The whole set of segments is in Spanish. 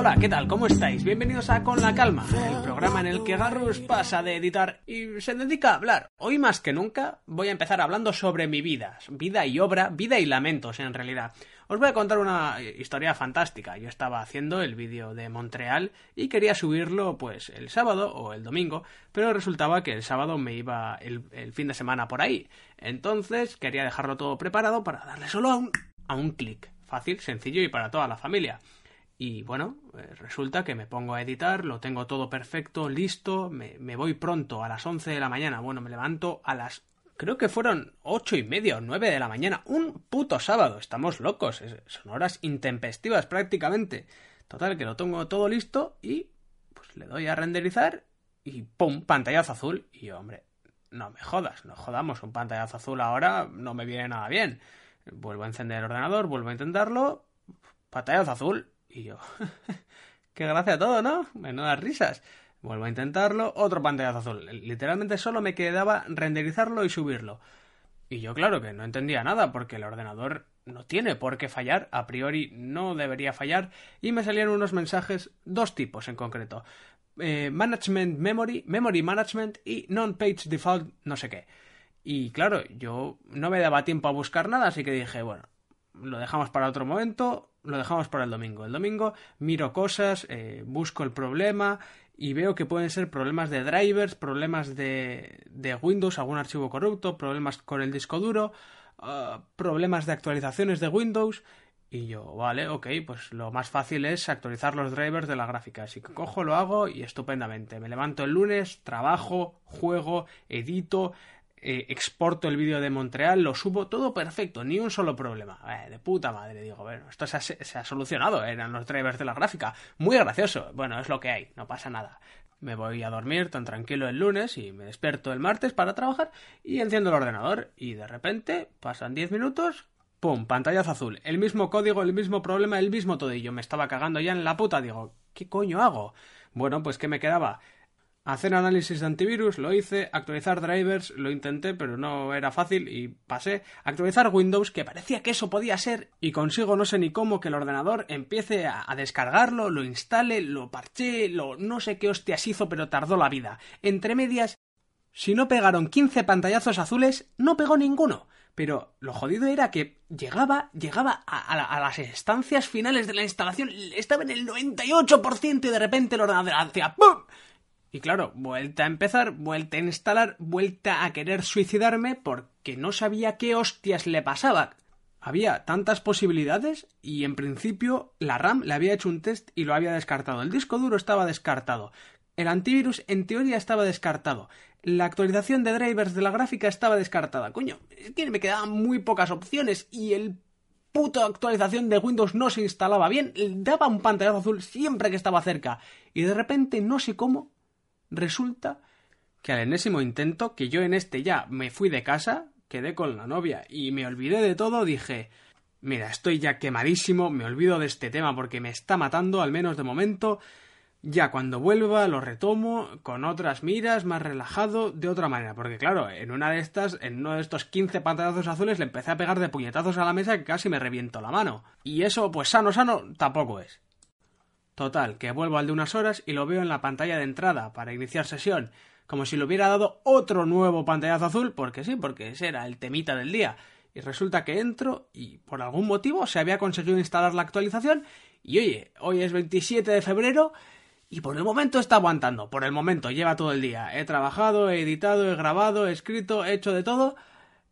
hola, ¿qué tal? ¿Cómo estáis? Bienvenidos a Con la Calma, el programa en el que Garrus pasa de editar y se dedica a hablar. Hoy más que nunca voy a empezar hablando sobre mi vida, vida y obra, vida y lamentos en realidad. Os voy a contar una historia fantástica. Yo estaba haciendo el vídeo de Montreal y quería subirlo pues el sábado o el domingo, pero resultaba que el sábado me iba el, el fin de semana por ahí. Entonces quería dejarlo todo preparado para darle solo a un, a un clic. Fácil, sencillo y para toda la familia. Y bueno, eh, resulta que me pongo a editar, lo tengo todo perfecto, listo, me, voy pronto a las 11 de la mañana. Bueno, me levanto a las... Creo que fueron ocho y media o nueve de la mañana. Un puto sábado. Estamos locos. Son horas intempestivas prácticamente. Total, que lo tengo todo listo y pues le doy a renderizar y ¡pum! Pantallazo azul. Y hombre, no me jodas, no jodamos. Un pantallazo azul ahora no me viene nada bien. Vuelvo a encender el ordenador, vuelvo a intentarlo. Pantallazo azul y yo, qué gracia todo, ¿no? Menudas risas. Vuelvo a intentarlo, otro pantallazo azul. Literalmente solo me quedaba renderizarlo y subirlo. Y yo, claro que no entendía nada, porque el ordenador no tiene por qué fallar, a priori no debería fallar, y me salían unos mensajes, dos tipos en concreto. Eh, management Memory, Memory Management y Non-Page Default no sé qué. Y claro, yo no me daba tiempo a buscar nada, así que dije, bueno, lo dejamos para otro momento, lo dejamos para el domingo. El domingo miro cosas, eh, busco el problema y veo que pueden ser problemas de drivers, problemas de, de Windows, algún archivo corrupto, problemas con el disco duro, uh, problemas de actualizaciones de Windows. Y yo, vale, ok, pues lo más fácil es actualizar los drivers de la gráfica. Así que cojo, lo hago y estupendamente. Me levanto el lunes, trabajo, juego, edito, eh, exporto el vídeo de Montreal, lo subo, todo perfecto, ni un solo problema. Eh, de puta madre, digo, bueno, esto se ha, solucionado, eran los drivers de la gráfica. Muy gracioso, bueno, es lo que hay, no pasa nada. Me voy a dormir tan tranquilo el lunes y me despierto el martes para trabajar y enciendo el ordenador y de repente pasan 10 minutos, ¡pum! Pantallazo azul, el mismo código, el mismo problema, el mismo todo yo me estaba cagando ya en la puta, digo, ¿qué coño hago? Bueno, pues ¿qué me quedaba? Hacer análisis de antivirus, lo hice, actualizar drivers, lo intenté, pero no era fácil y pasé. Actualizar Windows, que parecía que eso podía ser, y consigo no sé ni cómo que el ordenador empiece a, descargarlo, lo instale, lo parché, lo no sé qué hostias hizo, pero tardó la vida. Entre medias, si no pegaron 15 pantallazos azules, no pegó ninguno. Pero lo jodido era que llegaba, llegaba a, a, a, las estancias finales de la instalación, estaba en el 98% y de repente el ordenador hacía ¡pum! Y claro, vuelta a empezar, vuelta a instalar, vuelta a querer suicidarme porque no sabía qué hostias le pasaba. Había tantas posibilidades y en principio la RAM le había hecho un test y lo había descartado. El disco duro estaba descartado. El antivirus en teoría estaba descartado. La actualización de drivers de la gráfica estaba descartada. Coño, es que me quedaban muy pocas opciones y el puto actualización de Windows no se instalaba bien. Daba un pantallazo azul siempre que estaba cerca. Y de repente, no sé cómo, Resulta que al enésimo intento, que yo en este ya me fui de casa, quedé con la novia y me olvidé de todo, dije, mira, estoy ya quemadísimo, me olvido de este tema porque me está matando, al menos de momento, ya cuando vuelva lo retomo con otras miras, más relajado, de otra manera, porque claro, en una de estas, en uno de estos 15 pantallazos azules le empecé a pegar de puñetazos a la mesa que casi me reviento la mano. Y eso, pues sano, sano, tampoco es. Total, que vuelvo al de unas horas y lo veo en la pantalla de entrada para iniciar sesión, como si le hubiera dado otro nuevo pantallazo azul, porque sí, porque ese era el temita del día. Y resulta que entro y por algún motivo se había conseguido instalar la actualización y oye, hoy es 27 de febrero y por el momento está aguantando, por el momento lleva todo el día. He trabajado, he editado, he grabado, he escrito, he hecho de todo.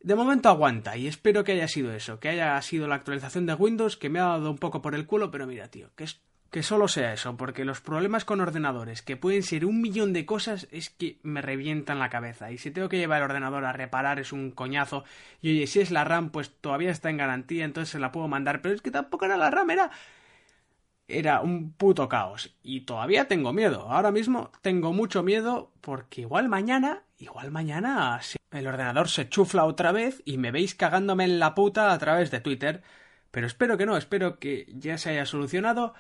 De momento aguanta y espero que haya sido eso, que haya sido la actualización de Windows que me ha dado un poco por el culo, pero mira, tío, que es que solo sea eso, porque los problemas con ordenadores, que pueden ser un millón de cosas, es que me revientan la cabeza. Y si tengo que llevar el ordenador a reparar es un coñazo. Y oye, si es la RAM, pues todavía está en garantía, entonces se la puedo mandar. Pero es que tampoco era la RAM, era... Era un puto caos. Y todavía tengo miedo. Ahora mismo tengo mucho miedo porque igual mañana, igual mañana el ordenador se chufla otra vez y me veis cagándome en la puta a través de Twitter. Pero espero que no, espero que ya se haya solucionado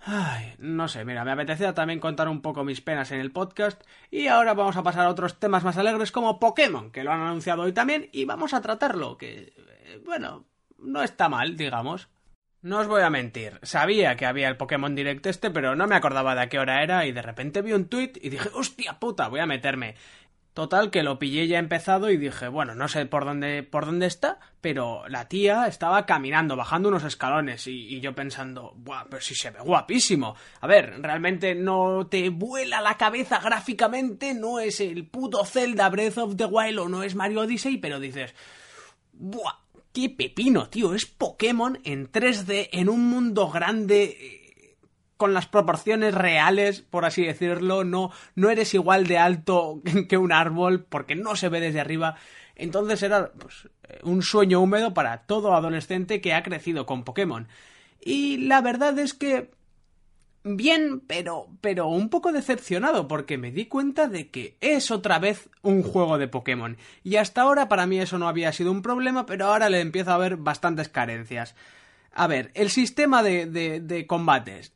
Ay, no sé, mira, me apetecía también contar un poco mis penas en el podcast y ahora vamos a pasar a otros temas más alegres como Pokémon, que lo han anunciado hoy también y vamos a tratarlo, que, eh, bueno, no está mal, digamos. No os voy a mentir, sabía que había el Pokémon Direct este, pero no me acordaba de a qué hora era y de repente vi un tweet y dije, hostia puta, voy a meterme. Total, que lo pillé ya empezado y dije, bueno, no sé por dónde, por dónde está, pero la tía estaba caminando, bajando unos escalones y, yo pensando, Buah, pero si se ve guapísimo. A ver, realmente no te vuela la cabeza gráficamente, no es el puto Zelda Breath of the Wild o no es Mario Odyssey, pero dices, Buah, qué pepino, tío, es Pokémon en 3D, en un mundo grande con las proporciones reales, por así decirlo, no, no eres igual de alto que un árbol porque no se ve desde arriba. Entonces era pues, un sueño húmedo para todo adolescente que ha crecido con Pokémon. Y la verdad es que bien, pero pero un poco decepcionado porque me di cuenta de que es otra vez un juego de Pokémon. Y hasta ahora para mí eso no había sido un problema, pero ahora le empiezo a ver bastantes carencias. A ver, el sistema de, de, de combates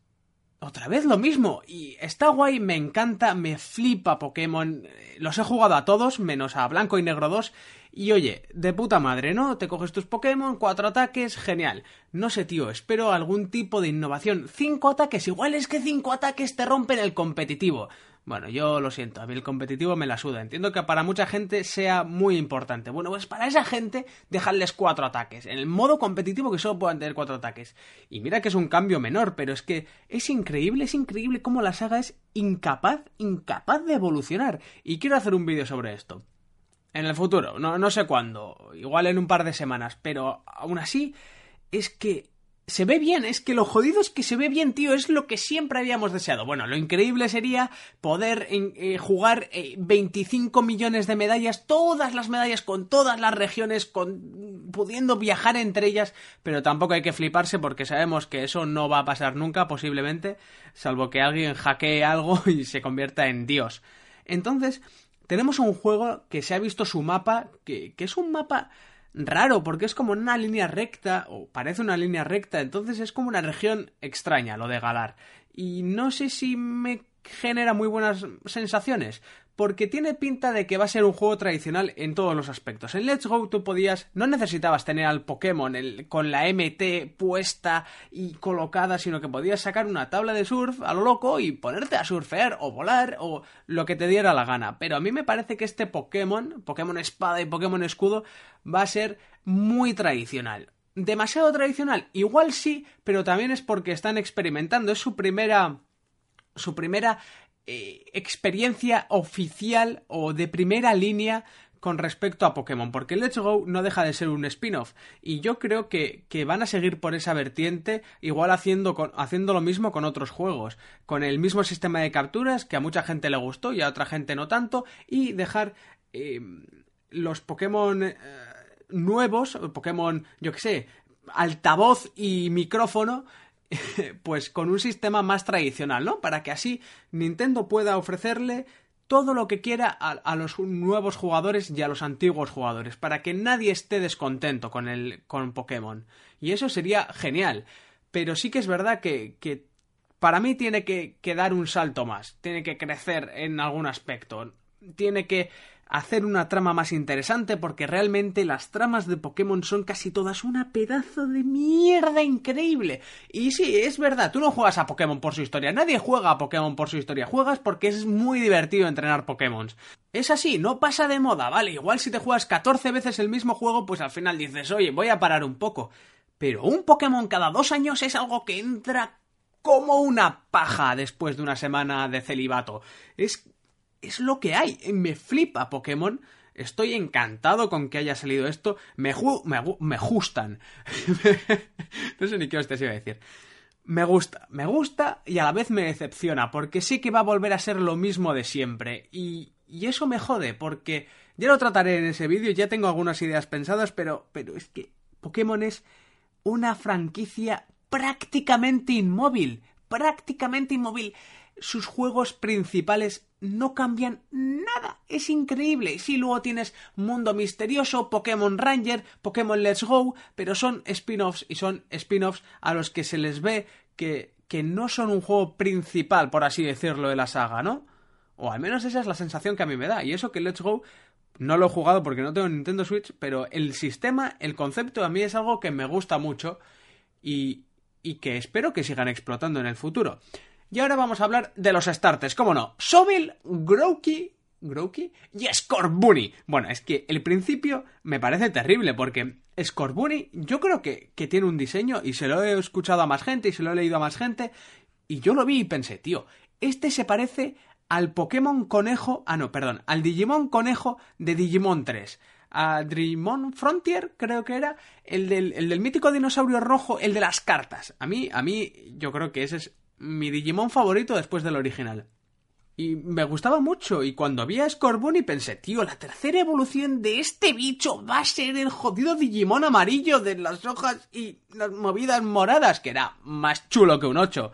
otra vez lo mismo. Y está guay, me encanta, me flipa Pokémon. Los he jugado a todos, menos a Blanco y Negro 2. Y oye, de puta madre, ¿no? Te coges tus Pokémon, cuatro ataques, genial. No sé, tío, espero algún tipo de innovación. Cinco ataques, igual es que cinco ataques te rompen el competitivo. Bueno, yo lo siento, a mí el competitivo me la suda. Entiendo que para mucha gente sea muy importante. Bueno, pues para esa gente, dejarles cuatro ataques. En el modo competitivo que solo puedan tener cuatro ataques. Y mira que es un cambio menor, pero es que es increíble, es increíble cómo la saga es incapaz, incapaz de evolucionar. Y quiero hacer un vídeo sobre esto. En el futuro, no, no sé cuándo, igual en un par de semanas, pero aún así es que se ve bien, es que lo jodido es que se ve bien, tío, es lo que siempre habíamos deseado. Bueno, lo increíble sería poder eh, jugar 25 eh, millones de medallas, todas las medallas con todas las regiones, con, pudiendo viajar entre ellas, pero tampoco hay que fliparse porque sabemos que eso no va a pasar nunca, posiblemente, salvo que alguien hackee algo y se convierta en Dios. Entonces, tenemos un juego que se ha visto su mapa, que, que es un mapa raro porque es como una línea recta, o parece una línea recta, entonces es como una región extraña lo de Galar. Y no sé si me genera muy buenas sensaciones, porque tiene pinta de que va a ser un juego tradicional en todos los aspectos. En Let's Go tú podías, no necesitabas tener al Pokémon con la MT puesta y colocada, sino que podías sacar una tabla de surf a lo loco y ponerte a surfear o volar o lo que te diera la gana. Pero a mí me parece que este Pokémon, Pokémon Espada y Pokémon Escudo, va a ser muy tradicional. ¿Demasiado tradicional? Igual sí, pero también es porque están experimentando. Es su primera su primera eh, experiencia oficial o de primera línea con respecto a Pokémon, porque Let's Go no deja de ser un spin-off, y yo creo que, van a seguir por esa vertiente, igual haciendo, lo mismo con otros juegos, con el mismo sistema de capturas que a mucha gente le gustó y a otra gente no tanto, y dejar eh, los Pokémon eh, nuevos, Pokémon, yo que sé, altavoz y micrófono, pues con un sistema más tradicional, ¿no? Para que así Nintendo pueda ofrecerle todo lo que quiera a, los nuevos jugadores y a los antiguos jugadores, para que nadie esté descontento con el con Pokémon. Y eso sería genial. Pero sí que es verdad que, que para mí tiene que, que dar un salto más, tiene que crecer en algún aspecto, tiene que hacer una trama más interesante porque realmente las tramas de Pokémon son casi todas una pedazo de mierda increíble. Y sí, es verdad, tú no juegas a Pokémon por su historia, nadie juega a Pokémon por su historia, juegas porque es muy divertido entrenar Pokémon. Es así, no pasa de moda, vale, igual si te juegas 14 veces el mismo juego, pues al final dices, oye, voy a parar un poco. Pero un Pokémon cada dos años es algo que entra como una paja después de una semana de celibato. Es es lo que hay. Me flipa Pokémon. Estoy encantado con que haya salido esto. Me, me, me gustan. no sé ni qué os iba a decir. me gusta, me gusta y a la vez me decepciona, porque sé que va a volver a ser lo mismo de siempre. Y, y eso me jode, porque ya lo trataré en ese vídeo, ya tengo algunas ideas pensadas, pero, pero es que Pokémon es una franquicia prácticamente inmóvil, prácticamente inmóvil. Sus juegos principales no cambian nada. Es increíble. Sí, luego tienes Mundo Misterioso, Pokémon Ranger, Pokémon Let's Go, pero son spin-offs y son spin-offs a los que se les ve que, que no son un juego principal, por así decirlo, de la saga, ¿no? O al menos esa es la sensación que a mí me da. Y eso que Let's Go no lo he jugado porque no tengo Nintendo Switch, pero el sistema, el concepto a mí es algo que me gusta mucho y, y que espero que sigan explotando en el futuro. Y ahora vamos a hablar de los starters, ¿cómo no? Sobel, Growky, Growky y Scorbunny. Bueno, es que el principio me parece terrible porque Scorbunny yo creo que, que tiene un diseño y se lo he escuchado a más gente y se lo he leído a más gente y yo lo vi y pensé, tío, este se parece al Pokémon conejo, ah no, perdón, al Digimon conejo de Digimon 3 a Digimon Frontier, creo que era, el del, el del mítico dinosaurio rojo, el de las cartas. A mí, a mí, yo creo que ese es mi Digimon favorito después del original. Y me gustaba mucho, y cuando vi a Scorbunny pensé, tío, la tercera evolución de este bicho va a ser el jodido Digimon amarillo de las hojas y las movidas moradas, que era más chulo que un 8.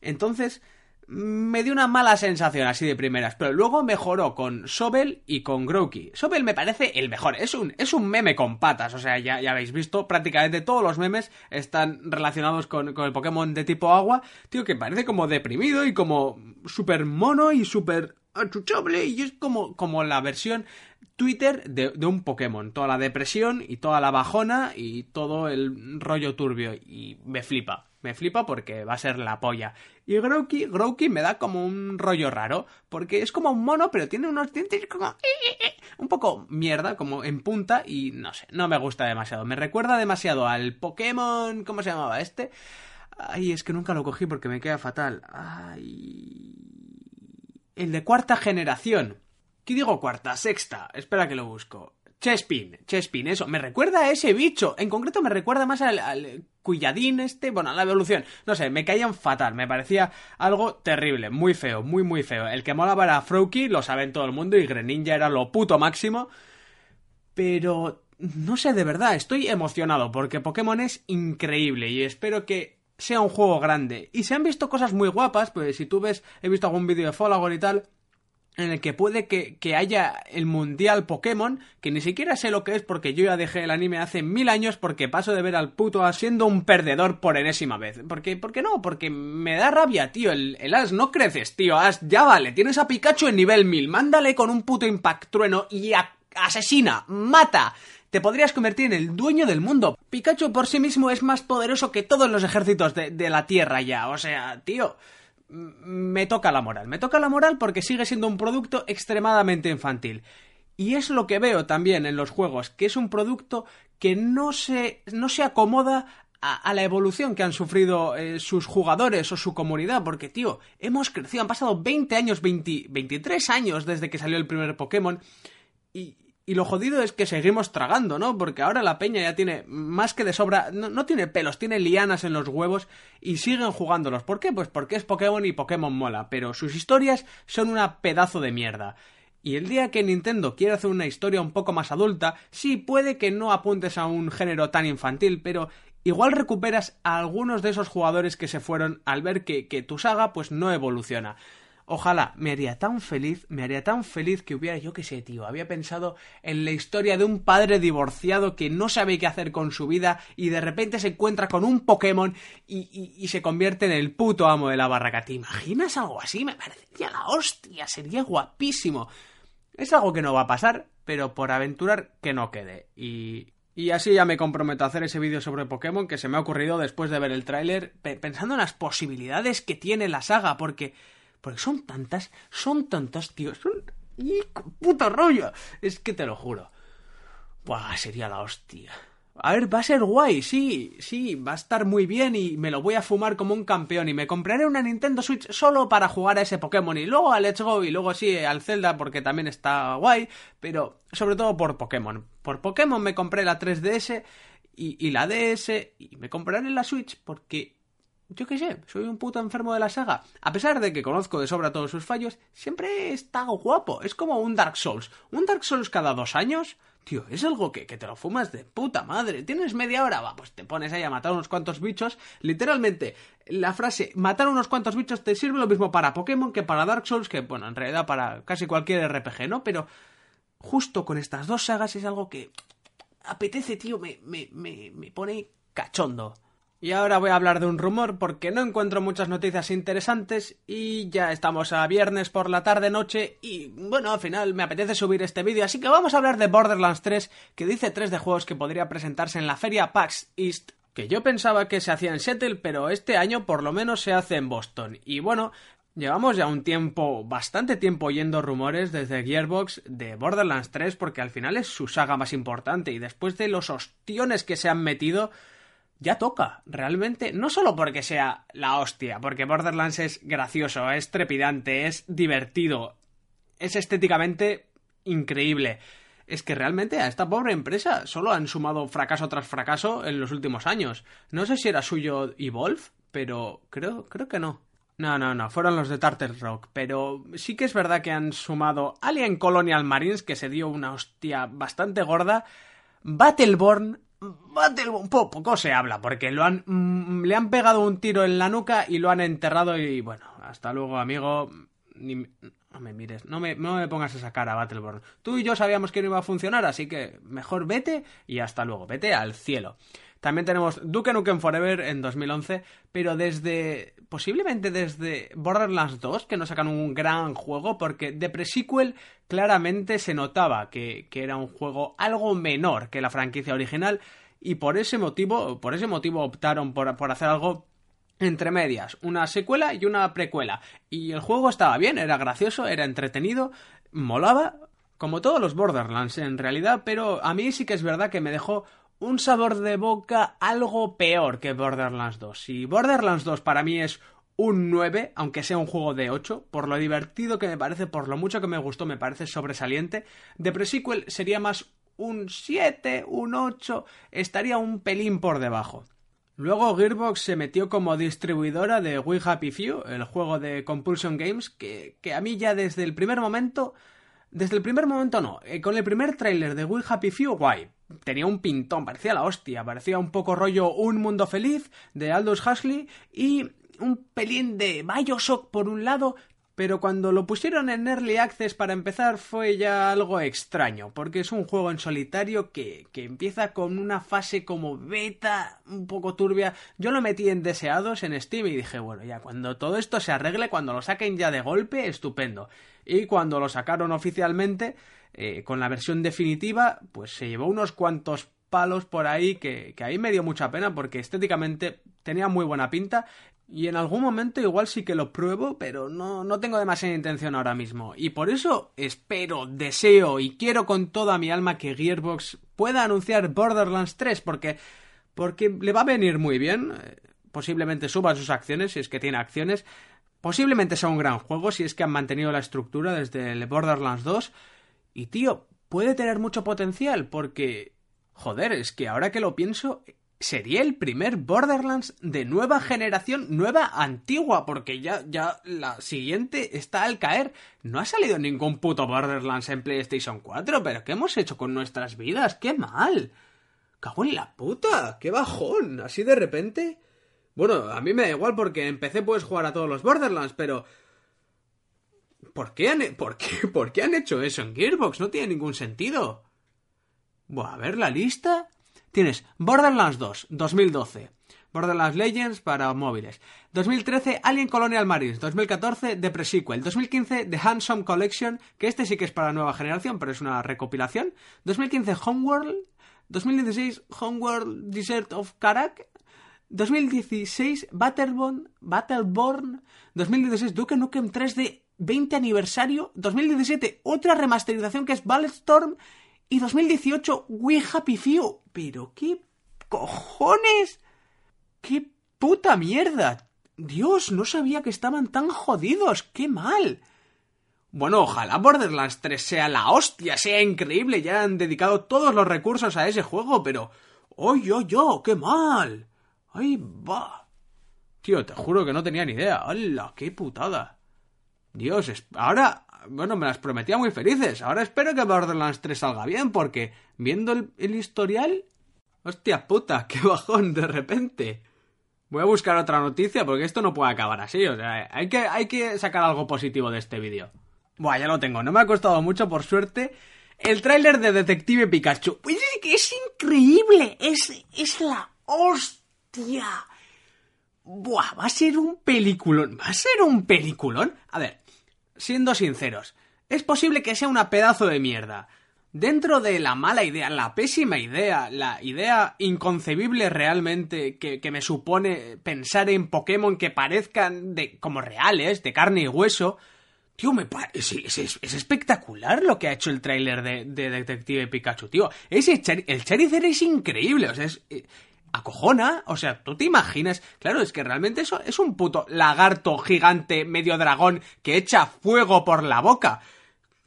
Entonces, me dio una mala sensación así de primeras, pero luego mejoró con Sobel y con Growky. Sobel me parece el mejor, es un, es un meme con patas, o sea, ya, ya habéis visto, prácticamente todos los memes están relacionados con, con el Pokémon de tipo agua, tío, que parece como deprimido y como súper mono y súper achuchable y es como, como la versión Twitter de, de, un Pokémon. Toda la depresión y toda la bajona y todo el rollo turbio. Y me flipa. Me flipa porque va a ser la polla. Y Growky, Growky me da como un rollo raro, porque es como un mono, pero tiene unos dientes como... Eh, eh, eh, un poco mierda, como en punta, y no sé, no me gusta demasiado. Me recuerda demasiado al Pokémon... ¿Cómo se llamaba este? Ay, es que nunca lo cogí porque me queda fatal. Ay... El de cuarta generación. ¿Qué digo cuarta? Sexta. Espera que lo busco. Chespin, Chespin, eso, me recuerda a ese bicho. En concreto me recuerda más al, al Cuyadín este, bueno, a la evolución. No sé, me caían fatal, me parecía algo terrible, muy feo, muy muy feo. El que molaba era Froakie, lo saben todo el mundo, y Greninja era lo puto máximo. Pero, no sé, de verdad, estoy emocionado porque Pokémon es increíble y espero que sea un juego grande. Y se han visto cosas muy guapas, pues si tú ves, he visto algún vídeo de Folagor y tal, en el que puede que, que, haya el Mundial Pokémon, que ni siquiera sé lo que es porque yo ya dejé el anime hace mil años porque paso de ver al puto siendo un perdedor por enésima vez. Porque, ¿Por qué no? Porque me da rabia, tío. El, As no creces, tío. As, ya vale. Tienes a Pikachu en nivel 1000. Mándale con un puto Impact Trueno y a, asesina, mata. Te podrías convertir en el dueño del mundo. Pikachu por sí mismo es más poderoso que todos los ejércitos de, de la Tierra ya. O sea, tío me toca la moral. Me toca la moral porque sigue siendo un producto extremadamente infantil. Y es lo que veo también en los juegos, que es un producto que no se, no se acomoda a, la evolución que han sufrido eh, sus jugadores o su comunidad, porque, tío, hemos crecido, han pasado 20 años, 20, 23 años desde que salió el primer Pokémon, y, y lo jodido es que seguimos tragando, ¿no? Porque ahora la peña ya tiene más que de sobra, no, tiene pelos, tiene lianas en los huevos y siguen jugándolos. ¿Por qué? Pues porque es Pokémon y Pokémon mola, pero sus historias son una pedazo de mierda. Y el día que Nintendo quiera hacer una historia un poco más adulta, sí puede que no apuntes a un género tan infantil, pero igual recuperas a algunos de esos jugadores que se fueron al ver que, que tu saga pues no evoluciona. Ojalá, me haría tan feliz, me haría tan feliz que hubiera, yo qué sé, tío, había pensado en la historia de un padre divorciado que no sabe qué hacer con su vida y de repente se encuentra con un Pokémon y, y, se convierte en el puto amo de la barraca. ¿Te imaginas algo así? Me parecería la hostia, sería guapísimo. Es algo que no va a pasar, pero por aventurar que no quede. Y, y así ya me comprometo a hacer ese vídeo sobre Pokémon que se me ha ocurrido después de ver el tráiler, pensando en las posibilidades que tiene la saga, porque porque son tantas, son tantas, tío. Son... ¡Y puto rollo! Es que te lo juro. Buah, sería la hostia. A ver, va a ser guay, sí, sí, va a estar muy bien y me lo voy a fumar como un campeón y me compraré una Nintendo Switch solo para jugar a ese Pokémon y luego a Let's Go y luego sí al Zelda porque también está guay, pero sobre todo por Pokémon. Por Pokémon me compré la 3DS y, y la DS y me compraré la Switch porque yo qué sé, soy un puto enfermo de la saga. A pesar de que conozco de sobra todos sus fallos, siempre está guapo. Es como un Dark Souls. Un Dark Souls cada dos años, tío, es algo que, que te lo fumas de puta madre. Tienes media hora, va, pues te pones ahí a matar unos cuantos bichos. Literalmente, la frase matar unos cuantos bichos te sirve lo mismo para Pokémon que para Dark Souls, que bueno, en realidad para casi cualquier RPG, ¿no? Pero justo con estas dos sagas es algo que apetece, tío, me, me, me, me pone cachondo. Y ahora voy a hablar de un rumor porque no encuentro muchas noticias interesantes y ya estamos a viernes por la tarde noche y bueno, al final me apetece subir este vídeo, así que vamos a hablar de Borderlands 3 que dice tres de juegos que podría presentarse en la feria PAX East que yo pensaba que se hacía en Seattle, pero este año por lo menos se hace en Boston. Y bueno, Llevamos ya un tiempo, bastante tiempo oyendo rumores desde Gearbox de Borderlands 3 porque al final es su saga más importante y después de los ostiones que se han metido, ya toca, realmente, no solo porque sea la hostia, porque Borderlands es gracioso, es trepidante, es divertido, es estéticamente increíble. Es que realmente a esta pobre empresa solo han sumado fracaso tras fracaso en los últimos años. No sé si era suyo Evolve, pero creo, creo que no. No, no, no, fueron los de Tartar Rock, pero sí que es verdad que han sumado Alien Colonial Marines, que se dio una hostia bastante gorda, Battleborn, Battleborn, poco se habla, porque lo han, mm, le han pegado un tiro en la nuca y lo han enterrado y bueno, hasta luego amigo, no me mires, no me, no me pongas esa cara, Battleborn. Tú y yo sabíamos que no iba a funcionar, así que mejor vete y hasta luego, vete al cielo. También tenemos Duke Nukem Forever en 2011, pero desde, posiblemente desde Borderlands 2, que nos sacan un gran juego, porque de pre-sequel claramente se notaba que, que era un juego algo menor que la franquicia original, y por ese motivo, por ese motivo optaron por, por hacer algo entre medias, una secuela y una precuela. Y el juego estaba bien, era gracioso, era entretenido, molaba, como todos los Borderlands en realidad, pero a mí sí que es verdad que me dejó un sabor de boca algo peor que Borderlands 2. Si Borderlands 2 para mí es un 9, aunque sea un juego de 8, por lo divertido que me parece, por lo mucho que me gustó, me parece sobresaliente. De pre-sequel sería más un 7, un 8, estaría un pelín por debajo. Luego Gearbox se metió como distribuidora de We Happy Few, el juego de Compulsion Games, que, que a mí ya desde el primer momento desde el primer momento no. Eh, con el primer tráiler de We Happy Few, guay. Tenía un pintón, parecía la hostia. Parecía un poco rollo Un Mundo Feliz de Aldous Huxley y un pelín de Bioshock por un lado, pero cuando lo pusieron en Early Access para empezar fue ya algo extraño, porque es un juego en solitario que, que, empieza con una fase como beta, un poco turbia. Yo lo metí en deseados en Steam y dije, bueno, ya cuando todo esto se arregle, cuando lo saquen ya de golpe, estupendo y cuando lo sacaron oficialmente eh, con la versión definitiva pues se llevó unos cuantos palos por ahí que, que ahí me dio mucha pena porque estéticamente tenía muy buena pinta y en algún momento igual sí que lo pruebo, pero no, no tengo demasiada intención ahora mismo. Y por eso espero, deseo y quiero con toda mi alma que Gearbox pueda anunciar Borderlands 3, porque, porque le va a venir muy bien. Eh, posiblemente suba sus acciones, si es que tiene acciones. Posiblemente sea un gran juego si es que han mantenido la estructura desde el Borderlands 2. Y tío, puede tener mucho potencial porque... Joder, es que ahora que lo pienso, sería el primer Borderlands de nueva generación, nueva antigua, porque ya, ya la siguiente está al caer. No ha salido ningún puto Borderlands en PlayStation 4, pero ¿qué hemos hecho con nuestras vidas? ¡Qué mal! ¡Cago en la puta! ¡Qué bajón! Así de repente. Bueno, a mí me da igual porque empecé puedes jugar a todos los Borderlands, pero... ¿Por qué han, por qué, por qué han hecho eso en Gearbox? No tiene ningún sentido. Buah, a ver la lista. Tienes Borderlands 2, 2012. Borderlands Legends para móviles. 2013 Alien Colonial Marines. 2014 The Pre-Sequel. 2015 The Handsome Collection, que este sí que es para nueva generación, pero es una recopilación. 2015 Homeworld. 2016 Homeworld Desert of Karak. 2016 Battleborn, Battleborn, 2016 Duke Nukem 3 de 20 aniversario, 2017 otra remasterización que es Ballstorm y 2018 We Happy Few. Pero qué cojones, qué puta mierda. Dios, no sabía que estaban tan jodidos, qué mal. Bueno, ojalá Borderlands 3 sea la hostia, sea increíble, ya han dedicado todos los recursos a ese juego, pero... ¡Oy, oy, oy! ¡Qué mal! ¡Ay, va! Tío, te juro que no tenía ni idea. ¡Hala, qué putada! Dios, ahora, bueno, me las prometía muy felices. Ahora espero que Borderlands 3 salga bien, porque viendo el, historial... Hostia puta, qué bajón de repente. Voy a buscar otra noticia porque esto no puede acabar así. O sea, hay que, hay que sacar algo positivo de este vídeo. Buah, ya lo tengo. No me ha costado mucho, por suerte. El tráiler de Detective Pikachu. Es es increíble. Es, es la hostia. Buah, va a ser un peliculón. ¿Va a ser un peliculón? A ver, siendo sinceros. Es posible que sea una pedazo de mierda dentro de la mala idea, la pésima idea, la idea inconcebible realmente que, me supone pensar en Pokémon que parezcan de, como reales, de carne y hueso, tío, me es, es, espectacular lo que ha hecho el tráiler de, Detective Pikachu, tío. Ese el Charizard es increíble, o sea, es... Acojona, o sea, tú te imaginas, claro, es que realmente eso es un puto lagarto gigante medio dragón que echa fuego por la boca.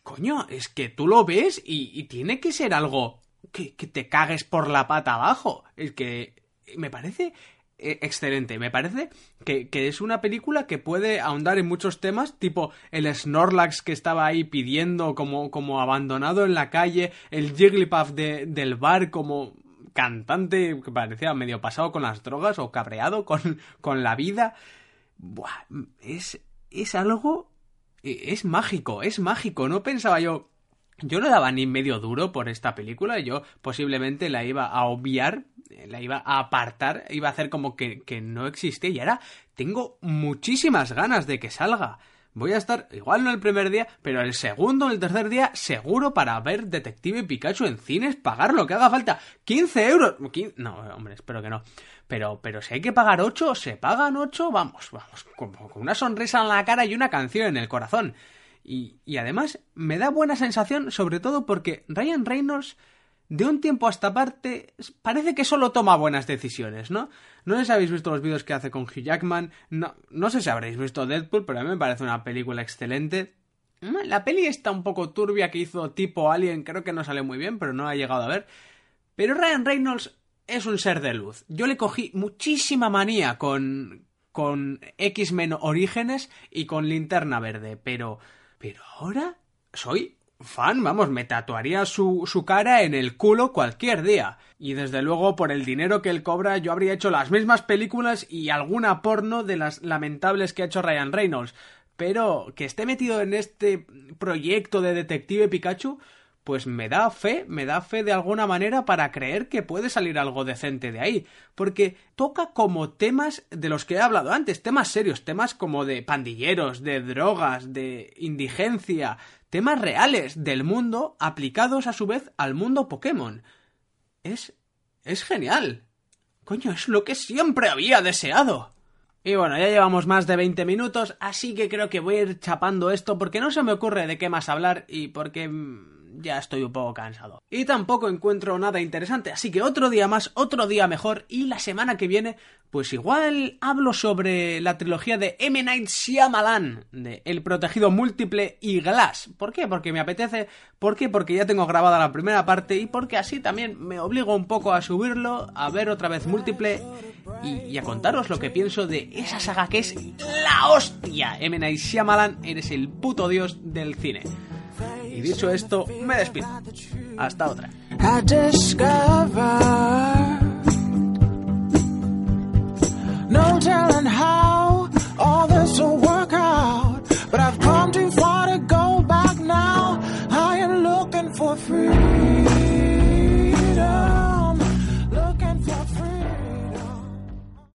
Coño, es que tú lo ves y, tiene que ser algo que, te cagues por la pata abajo. Es que me parece eh, excelente. Me parece que, es una película que puede ahondar en muchos temas, tipo el Snorlax que estaba ahí pidiendo como, como abandonado en la calle, el Jigglypuff de, del bar como cantante que parecía medio pasado con las drogas o cabreado con, con la vida. Buah, es, es algo e, es mágico, es mágico. No pensaba yo. Yo no daba ni medio duro por esta película. Yo posiblemente la iba a obviar, la iba a apartar, iba a hacer como que, que no existe. Y ahora tengo muchísimas ganas de que salga. Voy a estar, igual no el primer día, pero el segundo o el tercer día seguro para ver Detective Pikachu en cines, pagar lo que haga falta. 15 euros. No, hombre, espero que no. Pero, pero si hay que pagar 8, se pagan 8, vamos, vamos, con, una sonrisa en la cara y una canción en el corazón. Y, y además me da buena sensación, sobre todo porque Ryan Reynolds de un tiempo a esta parte parece que solo toma buenas decisiones, ¿no? No si habéis visto los vídeos que hace con Hugh Jackman, no, no sé si habréis visto Deadpool, pero a mí me parece una película excelente. Mm, la peli está un poco turbia que hizo tipo Alien, creo que no sale muy bien, pero no ha llegado a ver. Pero Ryan Reynolds es un ser de luz. Yo le cogí muchísima manía con, con X-Men Orígenes y con Linterna Verde, pero... Pero ahora soy fan, vamos, me tatuaría su, su cara en el culo cualquier día. Y desde luego, por el dinero que él cobra, yo habría hecho las mismas películas y alguna porno de las lamentables que ha hecho Ryan Reynolds. Pero que esté metido en este proyecto de Detective Pikachu, pues me da fe, me da fe de alguna manera para creer que puede salir algo decente de ahí, porque toca como temas de los que he hablado antes, temas serios, temas como de pandilleros, de drogas, de indigencia, temas reales del mundo aplicados a su vez al mundo Pokémon. Es... es genial. Coño, es lo que siempre había deseado. Y bueno, ya llevamos más de 20 minutos, así que creo que voy a ir chapando esto porque no se me ocurre de qué más hablar y porque mm, ya estoy un poco cansado. Y tampoco encuentro nada interesante, así que otro día más, otro día mejor, y la semana que viene, pues igual hablo sobre la trilogía de M. Night Shyamalan, de El Protegido Múltiple y Glass. ¿Por qué? Porque me apetece, ¿por qué? Porque ya tengo grabada la primera parte y porque así también me obligo un poco a subirlo, a ver otra vez Múltiple y, a contaros lo que pienso de esa saga que es la hostia. M. Night Shyamalan, eres el puto dios del cine. Y dicho esto, me despido. Hasta otra. Freedom.